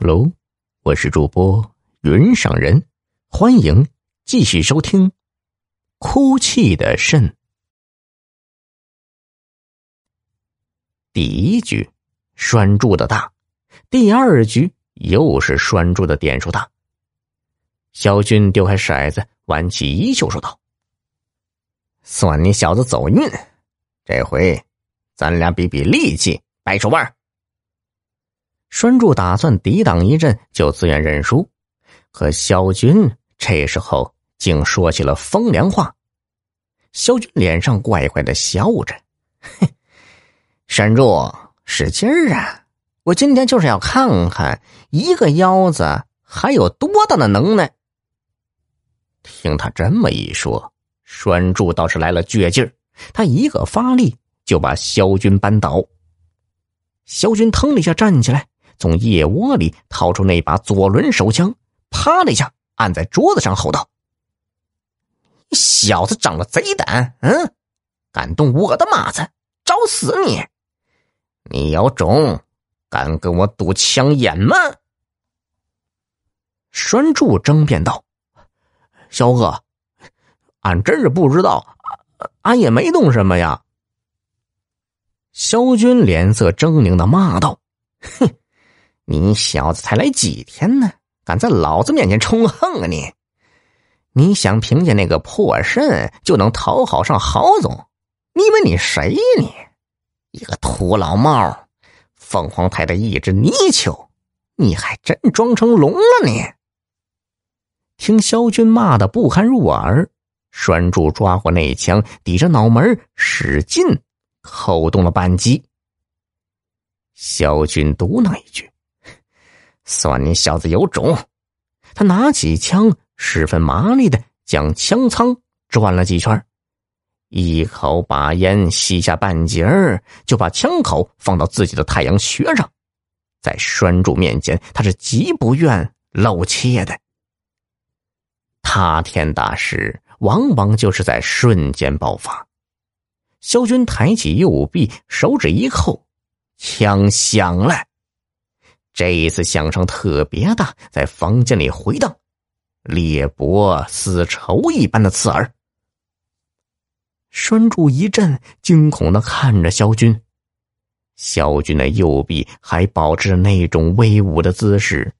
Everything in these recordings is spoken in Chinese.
喽，我是主播云上人，欢迎继续收听《哭泣的肾》第一局，拴住的大；第二局又是拴住的点数大。小军丢开骰子，挽起衣袖说道：“算你小子走运，这回咱俩比比力气，掰手腕。”栓柱打算抵挡一阵，就自愿认输。可萧军这时候竟说起了风凉话。萧军脸上怪怪的笑着：“哼，栓柱，使劲儿啊！我今天就是要看看一个腰子还有多大的能耐。”听他这么一说，栓柱倒是来了倔劲儿，他一个发力就把萧军扳倒。萧军腾了一下站起来。从腋窝里掏出那把左轮手枪，啪的一下按在桌子上，吼道：“小子长了贼胆，嗯，敢动我的马子，找死你！你有种，敢跟我赌枪眼吗？”栓柱争辩道：“萧哥，俺真是不知道，俺也没动什么呀。”萧军脸色狰狞的骂道：“哼！”你小子才来几天呢？敢在老子面前冲横啊你！你想凭借那个破肾就能讨好上郝总？你以为你谁呀你？一个土老帽，凤凰台的一只泥鳅，你还真装成龙了你！听萧军骂的不堪入耳，栓柱抓过那枪，抵着脑门使劲扣动了扳机。萧军嘟囔一句。算你小子有种！他拿起枪，十分麻利的将枪仓转了几圈，一口把烟吸下半截儿，就把枪口放到自己的太阳穴上。在栓柱面前，他是极不愿露怯的。塌天大事往往就是在瞬间爆发。萧军抬起右臂，手指一扣，枪响了。这一次响声特别大，在房间里回荡，裂帛丝绸一般的刺耳。栓柱一震，惊恐的看着萧军。萧军的右臂还保持着那种威武的姿势，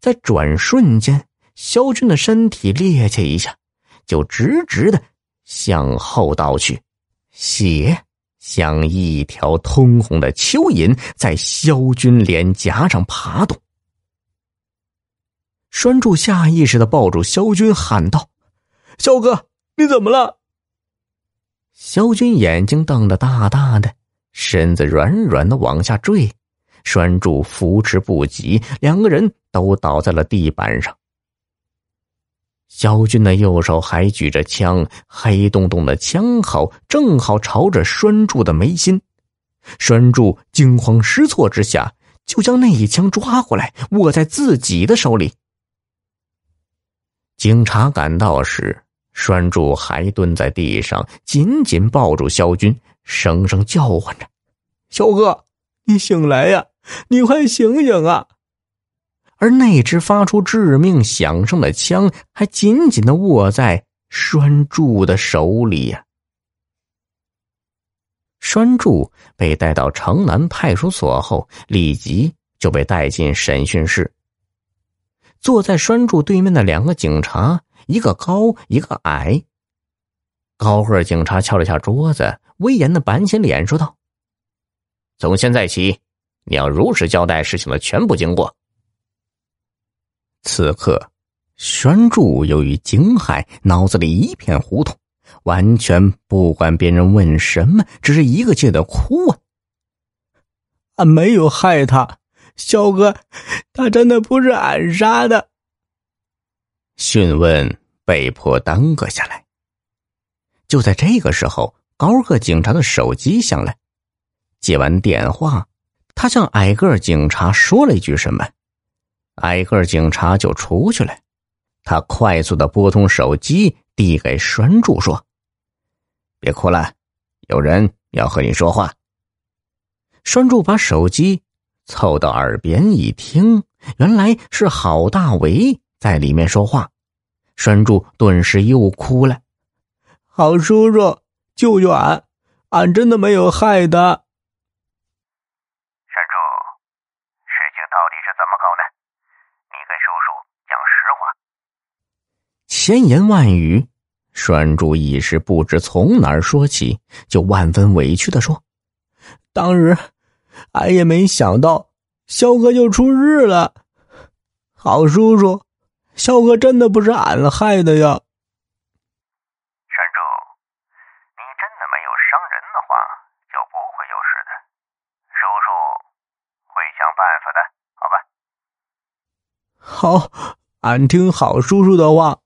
在转瞬间，萧军的身体趔趄一下，就直直的向后倒去，血。像一条通红的蚯蚓在萧军脸颊上爬动，栓柱下意识的抱住萧军，喊道：“萧哥，你怎么了？”萧军眼睛瞪得大大的，身子软软的往下坠，栓柱扶持不及，两个人都倒在了地板上。肖军的右手还举着枪，黑洞洞的枪口正好朝着栓柱的眉心。栓柱惊慌失措之下，就将那一枪抓过来，握在自己的手里。警察赶到时，栓柱还蹲在地上，紧紧抱住肖军，声声叫唤着：“肖哥，你醒来呀！你快醒醒啊！”而那只发出致命响声的枪还紧紧的握在栓柱的手里呀。栓柱被带到城南派出所后，立即就被带进审讯室。坐在栓柱对面的两个警察，一个高，一个矮。高个警察敲了下桌子，威严的板起脸说道：“从现在起，你要如实交代事情的全部经过。”此刻，栓柱由于惊骇，脑子里一片糊涂，完全不管别人问什么，只是一个劲的哭啊！俺没有害他，肖哥，他真的不是俺杀的。讯问被迫耽搁下来。就在这个时候，高个警察的手机响了，接完电话，他向矮个警察说了一句什么。挨个警察就出去了，他快速的拨通手机，递给栓柱说：“别哭了，有人要和你说话。”栓柱把手机凑到耳边一听，原来是郝大为在里面说话。栓柱顿时又哭了：“郝叔叔，救救俺！俺真的没有害他。”栓柱，事情到底是怎么搞的？你跟叔叔讲实话。千言万语，栓柱一时不知从哪儿说起，就万分委屈的说：“当日，俺也没想到，肖哥就出事了。好叔叔，肖哥真的不是俺害的呀。”山柱，你真的没有伤人的话，就不会有事的。叔叔会想办法的，好吧？好，俺听好叔叔的话。